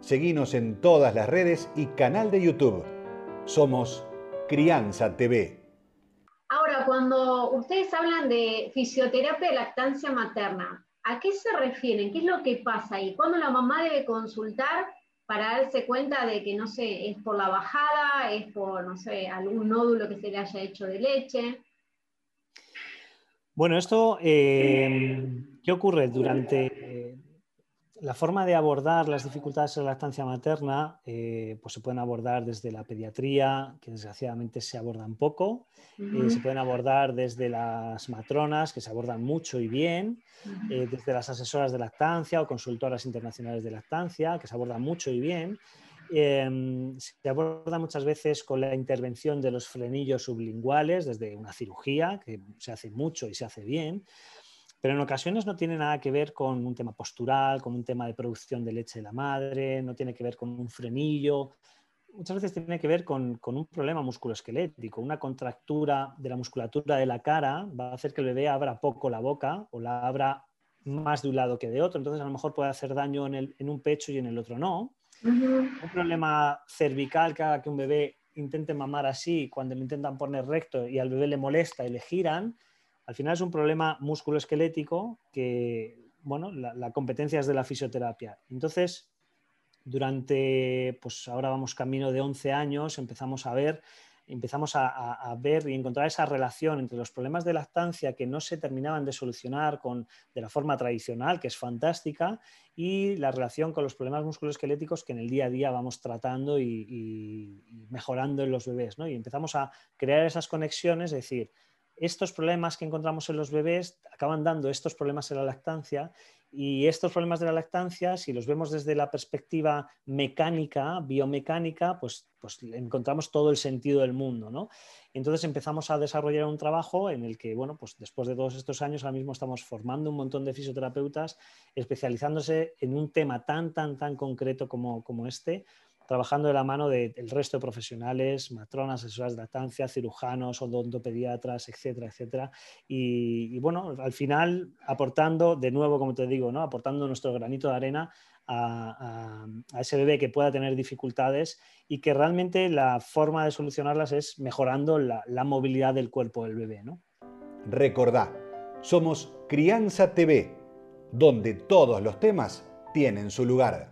Seguinos en todas las redes y canal de YouTube. Somos Crianza TV. Ahora, cuando ustedes hablan de fisioterapia de lactancia materna, ¿a qué se refieren? ¿Qué es lo que pasa ahí? ¿Cuándo la mamá debe consultar para darse cuenta de que, no sé, es por la bajada, es por, no sé, algún nódulo que se le haya hecho de leche? Bueno, esto, eh, ¿qué ocurre? Durante la forma de abordar las dificultades en la lactancia materna eh, pues se pueden abordar desde la pediatría, que desgraciadamente se abordan poco, eh, se pueden abordar desde las matronas, que se abordan mucho y bien, eh, desde las asesoras de lactancia o consultoras internacionales de lactancia, que se abordan mucho y bien. Em, se aborda muchas veces con la intervención de los frenillos sublinguales desde una cirugía, que se hace mucho y se hace bien. Pero en ocasiones no tiene nada que ver con un tema postural, con un tema de producción de leche de la madre, no tiene que ver con un frenillo. Muchas veces tiene que ver con, un problema musculoesquelético. Una contractura de la musculatura de la cara va a hacer que el bebé abra poco la boca o la abra más de un lado que de otro. Entonces a lo mejor puede hacer daño en, un pecho y en el otro no. Un problema cervical que haga que un bebé intente mamar así cuando lo intentan poner recto y al bebé le molesta y le giran al final es un problema musculoesquelético que, bueno, la, competencia es de la fisioterapia. Entonces, durante, pues ahora vamos camino de 11 años, empezamos a ver empezamos a, ver y encontrar esa relación entre los problemas de lactancia que no se terminaban de solucionar con, de la forma tradicional, que es fantástica, y la relación con los problemas musculoesqueléticos que en el día a día vamos tratando y, mejorando en los bebés. ¿no? Y empezamos a crear esas conexiones, es decir, estos problemas que encontramos en los bebés acaban dando estos problemas en la lactancia y estos problemas de la lactancia, si los vemos desde la perspectiva mecánica, biomecánica, pues, pues encontramos todo el sentido del mundo. ¿no? Entonces empezamos a desarrollar un trabajo en el que, bueno, pues después de todos estos años, ahora mismo estamos formando un montón de fisioterapeutas especializándose en un tema tan, tan, tan concreto como, como este, trabajando de la mano del resto de profesionales, matronas, asesoras de lactancia, cirujanos, odontopediatras, etcétera, etcétera. Y, bueno, al final aportando, de nuevo, como te digo, ¿no? aportando nuestro granito de arena a, ese bebé que pueda tener dificultades y que realmente la forma de solucionarlas es mejorando la, la movilidad del cuerpo del bebé. ¿no? Recordá, somos Crianza TV, donde todos los temas tienen su lugar.